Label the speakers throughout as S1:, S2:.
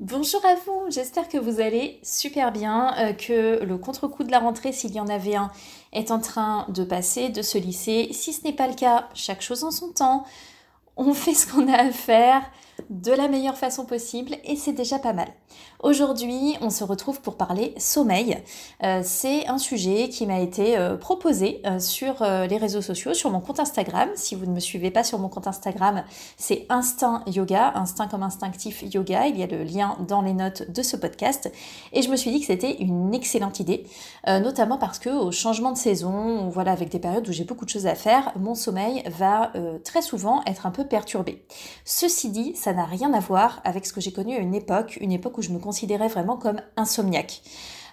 S1: Bonjour à vous, j'espère que vous allez super bien, euh, que le contre-coup de la rentrée, s'il y en avait un, est en train de passer, de se lisser. Si ce n'est pas le cas, chaque chose en son temps, on fait ce qu'on a à faire de la meilleure façon possible et c'est déjà pas mal. Aujourd'hui, on se retrouve pour parler sommeil. Euh, c'est un sujet qui m'a été euh, proposé euh, sur les réseaux sociaux, sur mon compte Instagram. Si vous ne me suivez pas sur mon compte Instagram, c'est Instinct Yoga, Instinct comme instinctif yoga. Il y a le lien dans les notes de ce podcast. Et je me suis dit que c'était une excellente idée, notamment parce que au changement de saison, voilà, avec des périodes où j'ai beaucoup de choses à faire, mon sommeil va très souvent être un peu perturbé. Ceci dit, ça n'a rien à voir avec ce que j'ai connu à une époque, une époque où je me considérais vraiment comme insomniaque.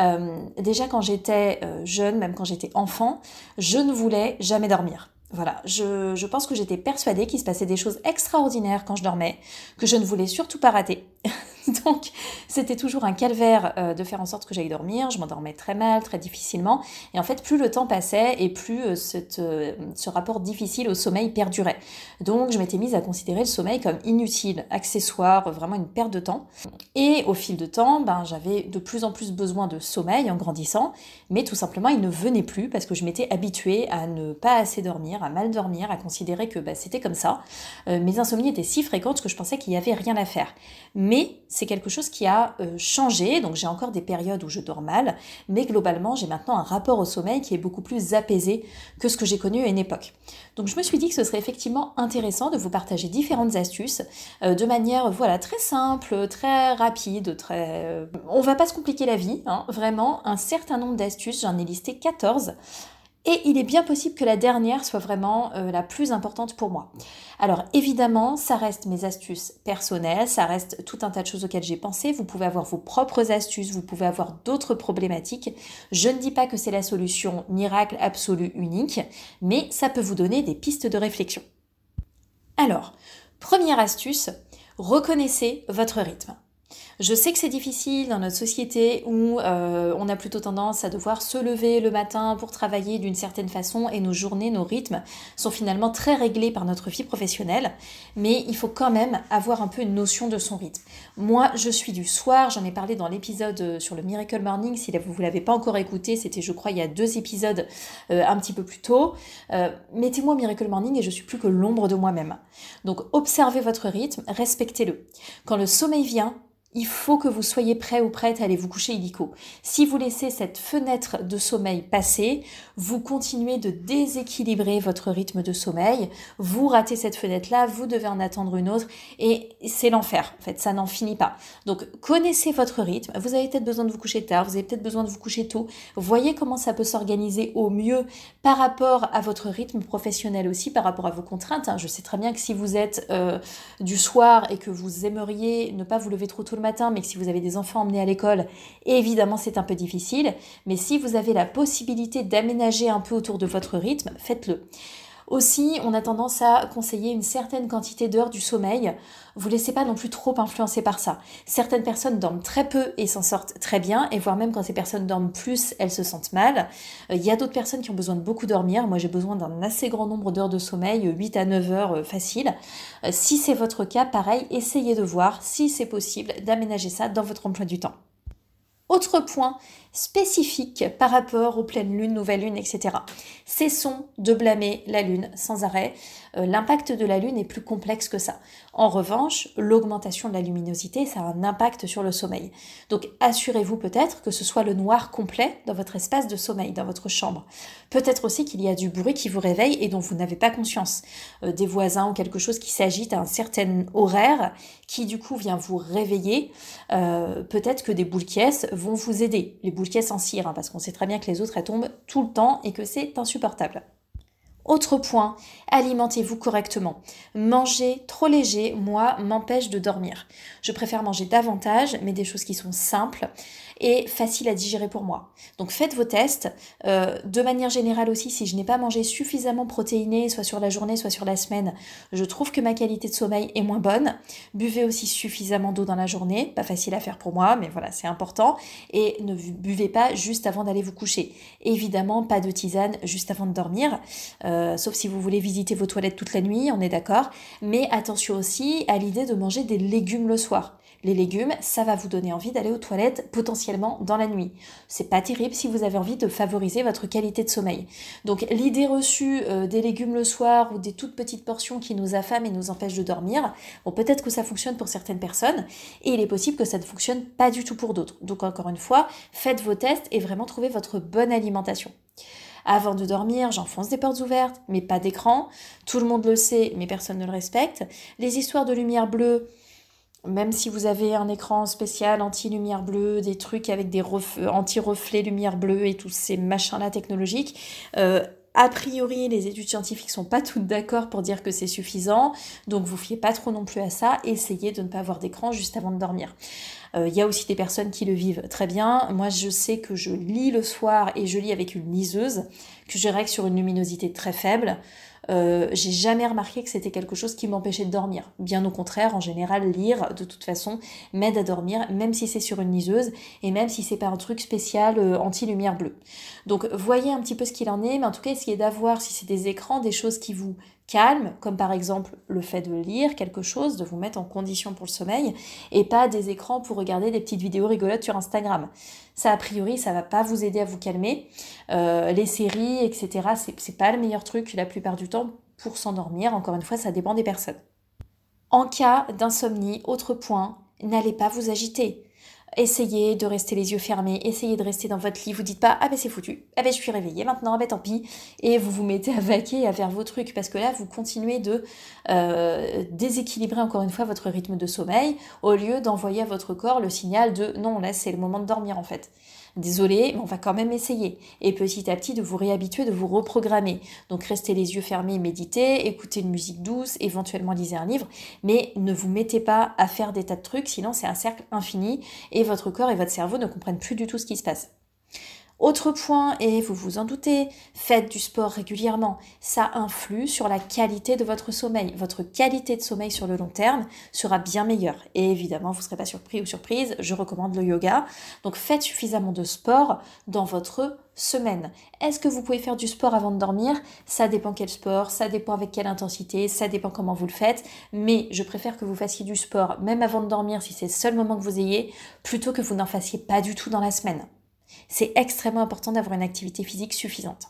S1: Euh, déjà quand j'étais euh, jeune, même quand j'étais enfant, je ne voulais jamais dormir. Voilà, je, pense que j'étais persuadée qu'il se passait des choses extraordinaires quand je dormais, que je ne voulais surtout pas rater. Donc, c'était toujours un calvaire euh, de faire en sorte que j'aille dormir. Je m'endormais très mal, très difficilement. Et en fait, plus le temps passait et plus euh, euh, ce rapport difficile au sommeil perdurait. Donc, je m'étais mise à considérer le sommeil comme inutile, accessoire, vraiment une perte de temps. Et au fil de temps, ben, j'avais de plus en plus besoin de sommeil en grandissant. Mais tout simplement, il ne venait plus parce que je m'étais habituée à ne pas assez dormir, à mal dormir, à considérer que ben, c'était comme ça. mes insomnies étaient si fréquentes que je pensais qu'il n'y avait rien à faire. Mais c'est quelque chose qui a euh, changé, donc j'ai encore des périodes où je dors mal, mais globalement j'ai maintenant un rapport au sommeil qui est beaucoup plus apaisé que ce que j'ai connu à une époque. Donc je me suis dit que ce serait effectivement intéressant de vous partager différentes astuces euh, de manière voilà très simple, très rapide, très... Euh, on va pas se compliquer la vie, hein, vraiment un certain nombre d'astuces, j'en ai listé 14. Et il est bien possible que la dernière soit vraiment euh, la plus importante pour moi. Alors évidemment, ça reste mes astuces personnelles, ça reste tout un tas de choses auxquelles j'ai pensé. Vous pouvez avoir vos propres astuces, vous pouvez avoir d'autres problématiques. Je ne dis pas que c'est la solution miracle absolue unique, mais ça peut vous donner des pistes de réflexion. Alors, première astuce, reconnaissez votre rythme. Je sais que c'est difficile dans notre société où euh, on a plutôt tendance à devoir se lever le matin pour travailler d'une certaine façon et nos journées, nos rythmes sont finalement très réglés par notre vie professionnelle, mais il faut quand même avoir un peu une notion de son rythme. Moi, je suis du soir, j'en ai parlé dans l'épisode euh, sur le Miracle Morning, si vous ne l'avez pas encore écouté, c'était je crois il y a deux épisodes euh, un petit peu plus tôt. Mettez-moi Miracle Morning et je suis plus que l'ombre de moi-même. Donc observez votre rythme, respectez-le. Quand le sommeil vient, il faut que vous soyez prêt ou prête à aller vous coucher illico. Si vous laissez cette fenêtre de sommeil passer, vous continuez de déséquilibrer votre rythme de sommeil, vous ratez cette fenêtre-là, vous devez en attendre une autre et c'est l'enfer. En fait, ça n'en finit pas. Donc, connaissez votre rythme. Vous avez peut-être besoin de vous coucher tard, vous avez peut-être besoin de vous coucher tôt. Voyez comment ça peut s'organiser au mieux par rapport à votre rythme professionnel aussi, par rapport à vos contraintes. Hein. Je sais très bien que si vous êtes euh, du soir et que vous aimeriez ne pas vous lever trop tôt matin, mais que si vous avez des enfants emmenés à l'école, évidemment c'est un peu difficile. Mais si vous avez la possibilité d'aménager un peu autour de votre rythme, faites-le. Aussi, on a tendance à conseiller une certaine quantité d'heures du sommeil. Vous laissez pas non plus trop influencer par ça. Certaines personnes dorment très peu et s'en sortent très bien, et voire même quand ces personnes dorment plus, elles se sentent mal. Euh, il y a d'autres personnes qui ont besoin de beaucoup dormir. Moi, j'ai besoin d'un assez grand nombre d'heures de sommeil, 8 à 9 heures euh, facile. Euh, si c'est votre cas, pareil, essayez de voir si c'est possible d'aménager ça dans votre emploi du temps. Autre point spécifique par rapport aux pleines lunes, nouvelles lunes, etc. Cessons de blâmer la lune sans arrêt. Euh, l'impact de la lune est plus complexe que ça. En revanche, l'augmentation de la luminosité, ça a un impact sur le sommeil. Donc assurez-vous peut-être que ce soit le noir complet dans votre espace de sommeil, dans votre chambre. Peut-être aussi qu'il y a du bruit qui vous réveille et dont vous n'avez pas conscience. Euh, des voisins ou quelque chose qui s'agite à un certain horaire qui du coup vient vous réveiller. Euh, peut-être que des boules qui vont vous aider. Les boules en cire, hein, parce qu'on sait très bien que les autres elles tombent tout le temps et que c'est insupportable. Autre point, alimentez-vous correctement. Manger trop léger, moi, m'empêche de dormir. Je préfère manger davantage, mais des choses qui sont simples. Et facile à digérer pour moi. Donc faites vos tests. Euh, de manière générale aussi, si je n'ai pas mangé suffisamment protéiné, soit sur la journée, soit sur la semaine, je trouve que ma qualité de sommeil est moins bonne. Buvez aussi suffisamment d'eau dans la journée, pas facile à faire pour moi, mais voilà, c'est important. Et ne buvez pas juste avant d'aller vous coucher. Évidemment, pas de tisane juste avant de dormir, euh, sauf si vous voulez visiter vos toilettes toute la nuit, on est d'accord. Mais attention aussi à l'idée de manger des légumes le soir. Les légumes, ça va vous donner envie d'aller aux toilettes potentiellement dans la nuit. C'est pas terrible si vous avez envie de favoriser votre qualité de sommeil. Donc l'idée reçue euh, des légumes le soir ou des toutes petites portions qui nous affament et nous empêchent de dormir, bon peut-être que ça fonctionne pour certaines personnes et il est possible que ça ne fonctionne pas du tout pour d'autres. Donc encore une fois, faites vos tests et vraiment trouvez votre bonne alimentation. Avant de dormir, j'enfonce des portes ouvertes, mais pas d'écran. Tout le monde le sait, mais personne ne le respecte. Les histoires de lumière bleue, même si vous avez un écran spécial anti-lumière bleue, des trucs avec des anti-reflets lumière bleue et tous ces machins-là technologiques, euh, a priori, les études scientifiques sont pas toutes d'accord pour dire que c'est suffisant, donc vous fiez pas trop non plus à ça. Essayez de ne pas avoir d'écran juste avant de dormir. Il euh, y a aussi des personnes qui le vivent très bien. Moi, je sais que je lis le soir et je lis avec une liseuse, que je règle sur une luminosité très faible. Euh, j'ai jamais remarqué que c'était quelque chose qui m'empêchait de dormir. Bien au contraire, en général, lire, de toute façon, m'aide à dormir, même si c'est sur une liseuse et même si c'est pas un truc spécial euh, anti-lumière bleue. Donc, voyez un petit peu ce qu'il en est, mais en tout cas, essayez d'avoir, si c'est des écrans, des choses qui vous calme, comme par exemple le fait de lire quelque chose, de vous mettre en condition pour le sommeil, et pas des écrans pour regarder des petites vidéos rigolotes sur Instagram. Ça, a priori, ça va pas vous aider à vous calmer. Euh, les séries, etc., c'est pas le meilleur truc la plupart du temps pour s'endormir. Encore une fois, ça dépend des personnes. En cas d'insomnie, autre point, n'allez pas vous agiter. Essayez de rester les yeux fermés, essayez de rester dans votre lit, vous dites pas ah ben c'est foutu, ah ben je suis réveillée maintenant, ah ben tant pis, et vous vous mettez à vaquer à faire vos trucs parce que là vous continuez de euh, déséquilibrer encore une fois votre rythme de sommeil au lieu d'envoyer à votre corps le signal de non là c'est le moment de dormir en fait. Désolé, mais on va quand même essayer. Et petit à petit, de vous réhabituer, de vous reprogrammer. Donc restez les yeux fermés, méditez, écoutez une musique douce, éventuellement lisez un livre, mais ne vous mettez pas à faire des tas de trucs, sinon c'est un cercle infini et votre corps et votre cerveau ne comprennent plus du tout ce qui se passe. Autre point, et vous vous en doutez, faites du sport régulièrement. Ça influe sur la qualité de votre sommeil. Votre qualité de sommeil sur le long terme sera bien meilleure. Et évidemment, vous ne serez pas surpris ou surprise, je recommande le yoga. Donc faites suffisamment de sport dans votre semaine. Est-ce que vous pouvez faire du sport avant de dormir? Ça dépend quel sport, ça dépend avec quelle intensité, ça dépend comment vous le faites, mais je préfère que vous fassiez du sport même avant de dormir si c'est le seul moment que vous ayez, plutôt que vous n'en fassiez pas du tout dans la semaine. C'est extrêmement important d'avoir une activité physique suffisante.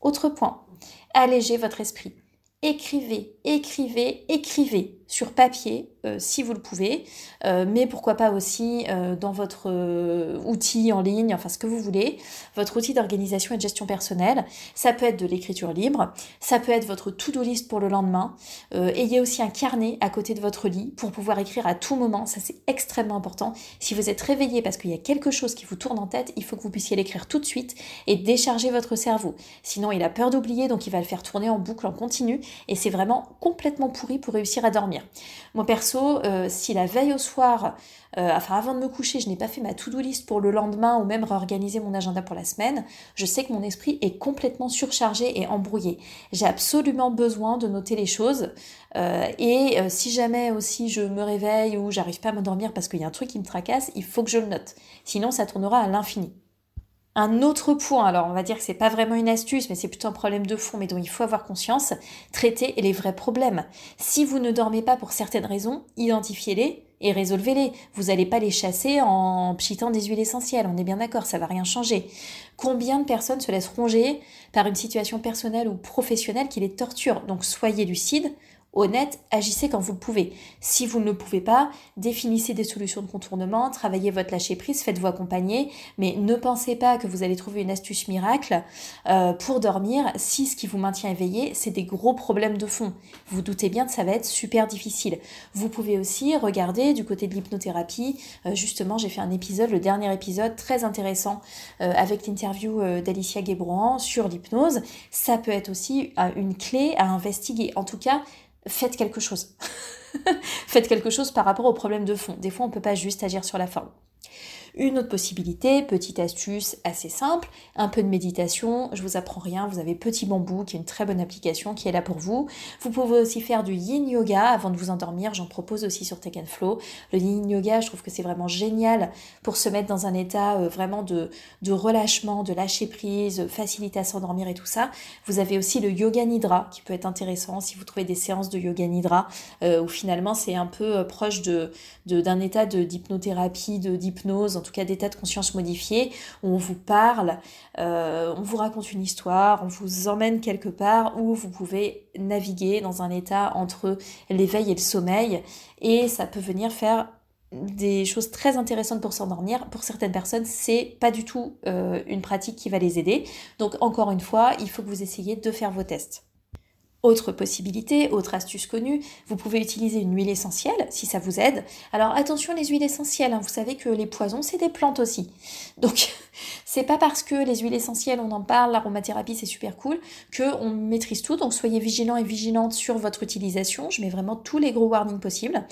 S1: Autre point, allégez votre esprit. Écrivez, écrivez, écrivez sur papier euh, si vous le pouvez, euh, mais pourquoi pas aussi euh, dans votre outil en ligne, enfin ce que vous voulez, votre outil d'organisation et de gestion personnelle. Ça peut être de l'écriture libre, ça peut être votre to-do list pour le lendemain. ayez aussi un carnet à côté de votre lit pour pouvoir écrire à tout moment, ça c'est extrêmement important. Si vous êtes réveillé parce qu'il y a quelque chose qui vous tourne en tête, il faut que vous puissiez l'écrire tout de suite et décharger votre cerveau. Sinon il a peur d'oublier, donc il va le faire tourner en boucle en continu et c'est vraiment complètement pourri pour réussir à dormir. Moi perso, euh, si la veille au soir, euh, enfin avant de me coucher, je n'ai pas fait ma to-do list pour le lendemain ou même réorganiser mon agenda pour la semaine, je sais que mon esprit est complètement surchargé et embrouillé. J'ai absolument besoin de noter les choses euh, et si jamais aussi je me réveille ou j'arrive pas à m'endormir parce qu'il y a un truc qui me tracasse, il faut que je le note. Sinon ça tournera à l'infini. Un autre point, alors on va dire que c'est pas vraiment une astuce, mais c'est plutôt un problème de fond, mais dont il faut avoir conscience, traiter les vrais problèmes. Si vous ne dormez pas pour certaines raisons, identifiez-les et résolvez-les. Vous n'allez pas les chasser en pchitant des huiles essentielles, on est bien d'accord, ça va rien changer. Combien de personnes se laissent ronger par une situation personnelle ou professionnelle qui les torture? Donc soyez lucide, honnête, agissez quand vous le pouvez. Si vous ne le pouvez pas, définissez des solutions de contournement, travaillez votre lâcher prise, faites-vous accompagner, mais ne pensez pas que vous allez trouver une astuce miracle euh, pour dormir si ce qui vous maintient éveillé, c'est des gros problèmes de fond. Vous doutez bien que ça va être super difficile. Vous pouvez aussi regarder du côté de l'hypnothérapie. Euh, justement, j'ai fait un épisode, le dernier épisode, très intéressant euh, avec l'interview d'Alicia Guébrouan sur l'hypnose. Ça peut être aussi une clé à investiguer. En tout cas, faites quelque chose. faites quelque chose par rapport au problème de fond. Des fois, on ne peut pas juste agir sur la forme. Une autre possibilité, petite astuce assez simple, un peu de méditation, je vous apprends rien, vous avez Petit Bambou qui est une très bonne application qui est là pour vous. Vous pouvez aussi faire du yin yoga avant de vous endormir, j'en propose aussi sur Take Flow. Le yin yoga, je trouve que c'est vraiment génial pour se mettre dans un état euh, vraiment de, relâchement, de lâcher prise, facilité à s'endormir et tout ça. Vous avez aussi le yoga nidra qui peut être intéressant si vous trouvez des séances de yoga nidra euh, où finalement c'est un peu euh, proche d'un état de d'hypnothérapie, de d'hypnose, tout cas d'état de conscience modifié, où on vous parle, euh, on vous raconte une histoire, on vous emmène quelque part où vous pouvez naviguer dans un état entre l'éveil et le sommeil, et ça peut venir faire des choses très intéressantes pour s'endormir. Pour certaines personnes, c'est pas du tout euh, une pratique qui va les aider. Donc encore une fois, il faut que vous essayiez de faire vos tests. Autre possibilité, autre astuce connue, vous pouvez utiliser une huile essentielle si ça vous aide. Alors attention les huiles essentielles, hein, vous savez que les poisons c'est des plantes aussi. Donc c'est pas parce que les huiles essentielles on en parle, l'aromathérapie c'est super cool, que on maîtrise tout. Donc soyez vigilants et vigilantes sur votre utilisation. Je mets vraiment tous les gros warnings possibles.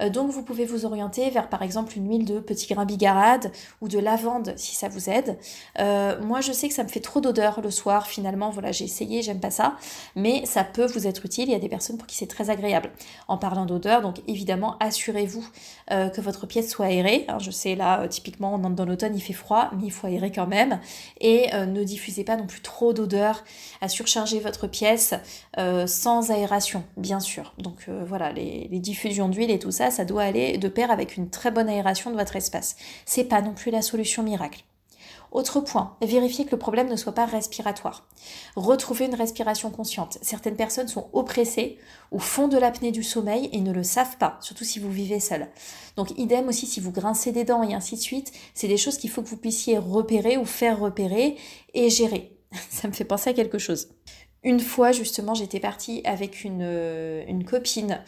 S1: Euh, donc vous pouvez vous orienter vers par exemple une huile de petit grain bigarade ou de lavande si ça vous aide. Euh, moi je sais que ça me fait trop d'odeur le soir finalement. Voilà j'ai essayé, j'aime pas ça, mais ça peut vous être utile. Il y a des personnes pour qui c'est très agréable. En parlant d'odeur, donc évidemment, assurez-vous euh, que votre pièce soit aérée. Je sais là, typiquement, on dans l'automne, il fait froid, mais il faut quand même. Et euh, ne diffusez pas non plus trop d'odeur à surcharger votre pièce sans aération, bien sûr. Donc voilà, les, les diffusions d'huile et tout ça, ça doit aller de pair avec une très bonne aération de votre espace. C'est pas non plus la solution miracle. Autre point, vérifier que le problème ne soit pas respiratoire. Retrouver une respiration consciente. Certaines personnes sont oppressées au fond de l'apnée du sommeil et ne le savent pas, surtout si vous vivez seul. Donc idem aussi si vous grincez des dents et ainsi de suite, c'est des choses qu'il faut que vous puissiez repérer ou faire repérer et gérer. Ça me fait penser à quelque chose. Une fois, justement, j'étais partie avec une, euh, une copine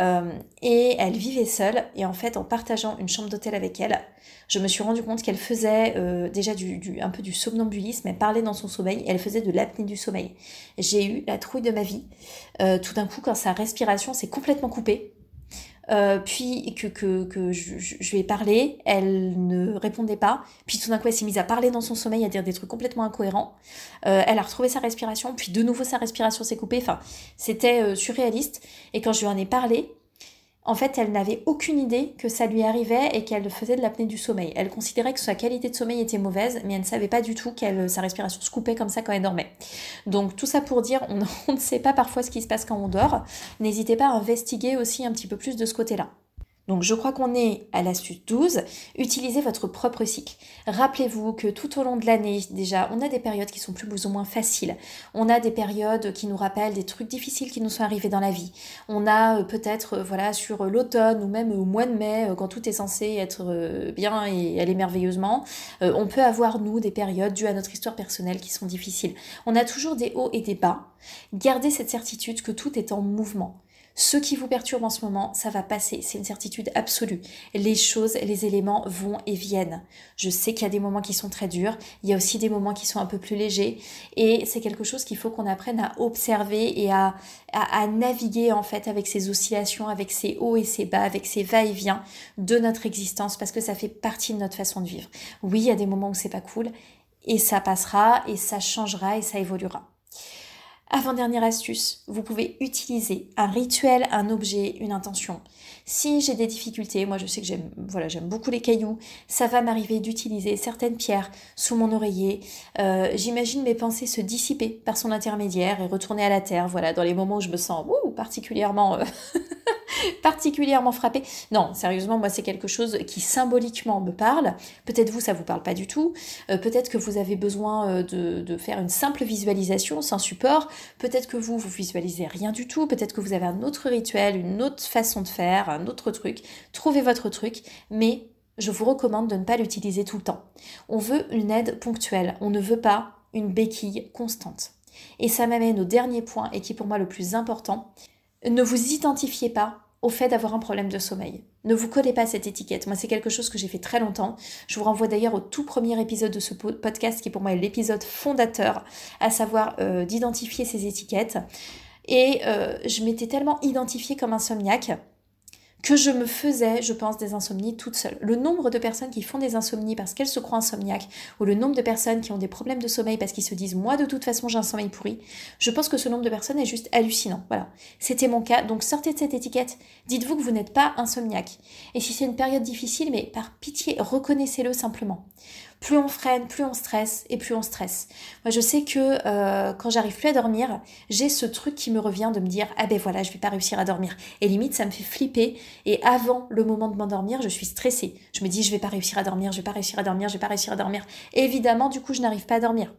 S1: euh, et elle vivait seule. Et en fait, en partageant une chambre d'hôtel avec elle, je me suis rendu compte qu'elle faisait euh, déjà du, un peu du somnambulisme, elle parlait dans son sommeil elle faisait de l'apnée du sommeil. J'ai eu la trouille de ma vie. tout d'un coup, quand sa respiration s'est complètement coupée, euh, puis que, que, que je, je, lui ai parlé, elle ne répondait pas. Puis tout d'un coup, elle s'est mise à parler dans son sommeil, à dire des trucs complètement incohérents. Euh, elle a retrouvé sa respiration, puis de nouveau sa respiration s'est coupée. Enfin, c'était euh, surréaliste. Et quand je lui en ai parlé, en fait, elle n'avait aucune idée que ça lui arrivait et qu'elle faisait de l'apnée du sommeil. Elle considérait que sa qualité de sommeil était mauvaise, mais elle ne savait pas du tout que sa respiration se coupait comme ça quand elle dormait. Donc tout ça pour dire, on, on ne sait pas parfois ce qui se passe quand on dort. N'hésitez pas à investiguer aussi un petit peu plus de ce côté-là. Donc je crois qu'on est à l'astuce 12, utilisez votre propre cycle. Rappelez-vous que tout au long de l'année, déjà, on a des périodes qui sont plus ou moins faciles. On a des périodes qui nous rappellent des trucs difficiles qui nous sont arrivés dans la vie. On a euh, peut-être, euh, voilà, sur l'automne ou même au mois de mai, euh, quand tout est censé être bien et aller merveilleusement, on peut avoir, nous, des périodes dues à notre histoire personnelle qui sont difficiles. On a toujours des hauts et des bas. Gardez cette certitude que tout est en mouvement. Ce qui vous perturbe en ce moment, ça va passer, c'est une certitude absolue. Les choses, les éléments vont et viennent. Je sais qu'il y a des moments qui sont très durs, il y a aussi des moments qui sont un peu plus légers, et c'est quelque chose qu'il faut qu'on apprenne à observer et à, naviguer en fait avec ces oscillations, avec ces hauts et ces bas, avec ces va-et-vient de notre existence, parce que ça fait partie de notre façon de vivre. Oui, il y a des moments où c'est pas cool, et ça passera, et ça changera, et ça évoluera. Avant-dernière astuce, vous pouvez utiliser un rituel, un objet, une intention. Si j'ai des difficultés, moi je sais que j'aime voilà, beaucoup les cailloux, ça va m'arriver d'utiliser certaines pierres sous mon oreiller. Euh, j'imagine mes pensées se dissiper par son intermédiaire et retourner à la terre, voilà, dans les moments où je me sens particulièrement euh, particulièrement frappée. Non, sérieusement, moi c'est quelque chose qui symboliquement me parle. Peut-être vous, ça vous parle pas du tout. Euh, peut-être que vous avez besoin de, de faire une simple visualisation sans support. Peut-être que vous, vous visualisez rien du tout. Peut-être que vous avez un autre rituel, une autre façon de faire, un autre truc. Trouvez votre truc, mais je vous recommande de ne pas l'utiliser tout le temps. On veut une aide ponctuelle. On ne veut pas une béquille constante. Et ça m'amène au dernier point et qui est pour moi le plus important. Ne vous identifiez pas au fait d'avoir un problème de sommeil. Ne vous collez pas cette étiquette. Moi, c'est quelque chose que j'ai fait très longtemps. Je vous renvoie d'ailleurs au tout premier épisode de ce podcast qui pour moi est l'épisode fondateur, à savoir euh, d'identifier ces étiquettes. Et euh, je m'étais tellement identifiée comme insomniaque que je me faisais, je pense, des insomnies toute seule. Le nombre de personnes qui font des insomnies parce qu'elles se croient insomniaques, ou le nombre de personnes qui ont des problèmes de sommeil parce qu'ils se disent moi de toute façon j'ai un sommeil pourri, je pense que ce nombre de personnes est juste hallucinant. Voilà. C'était mon cas, donc sortez de cette étiquette, dites-vous que vous n'êtes pas insomniaque. Et si c'est une période difficile, mais par pitié, reconnaissez-le simplement plus on freine, plus on stresse et plus on stresse. Moi, je sais que euh, quand j'arrive plus à dormir, j'ai ce truc qui me revient de me dire ah ben voilà, je vais pas réussir à dormir. Et limite, ça me fait flipper. Et avant le moment de m'endormir, je suis stressée. Je me dis je vais pas réussir à dormir, je vais pas réussir à dormir, je vais pas réussir à dormir. Évidemment, du coup, je n'arrive pas à dormir.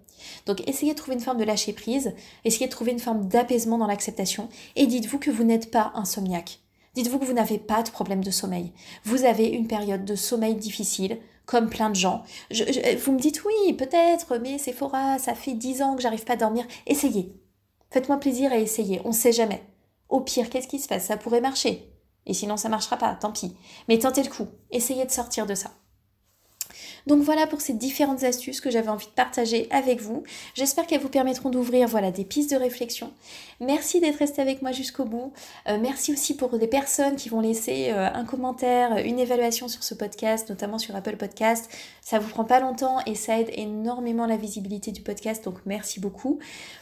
S1: Donc, essayez de trouver une forme de lâcher prise, essayez de trouver une forme d'apaisement dans l'acceptation, et dites-vous que vous n'êtes pas insomniaque. Dites-vous que vous n'avez pas de problème de sommeil. Vous avez une période de sommeil difficile, comme plein de gens. vous me dites oui, peut-être, mais c'est Sephora, ça fait dix ans que j'arrive pas à dormir. Essayez. Faites-moi plaisir et essayez. On ne sait jamais. Au pire, qu'est-ce qui se passe? Ça pourrait marcher. Et sinon, ça marchera pas, tant pis. Mais tentez le coup. Essayez de sortir de ça. Donc voilà pour ces différentes astuces que j'avais envie de partager avec vous. J'espère qu'elles vous permettront d'ouvrir voilà, des pistes de réflexion. Merci d'être resté avec moi jusqu'au bout. Euh, merci aussi pour les personnes qui vont laisser euh, un commentaire, une évaluation sur ce podcast, notamment sur Apple Podcast. Ça vous prend pas longtemps et ça aide énormément la visibilité du podcast, donc merci beaucoup.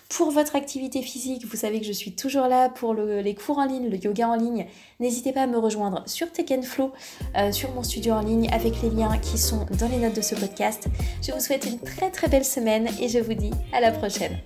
S1: Pour votre activité physique, vous savez que je suis toujours là pour les cours en ligne, le yoga en ligne. N'hésitez pas à me rejoindre sur Tech Flow, euh, sur mon studio en ligne avec les liens qui sont dans les notes de ce podcast. Je vous souhaite une très très belle semaine et je vous dis à la prochaine.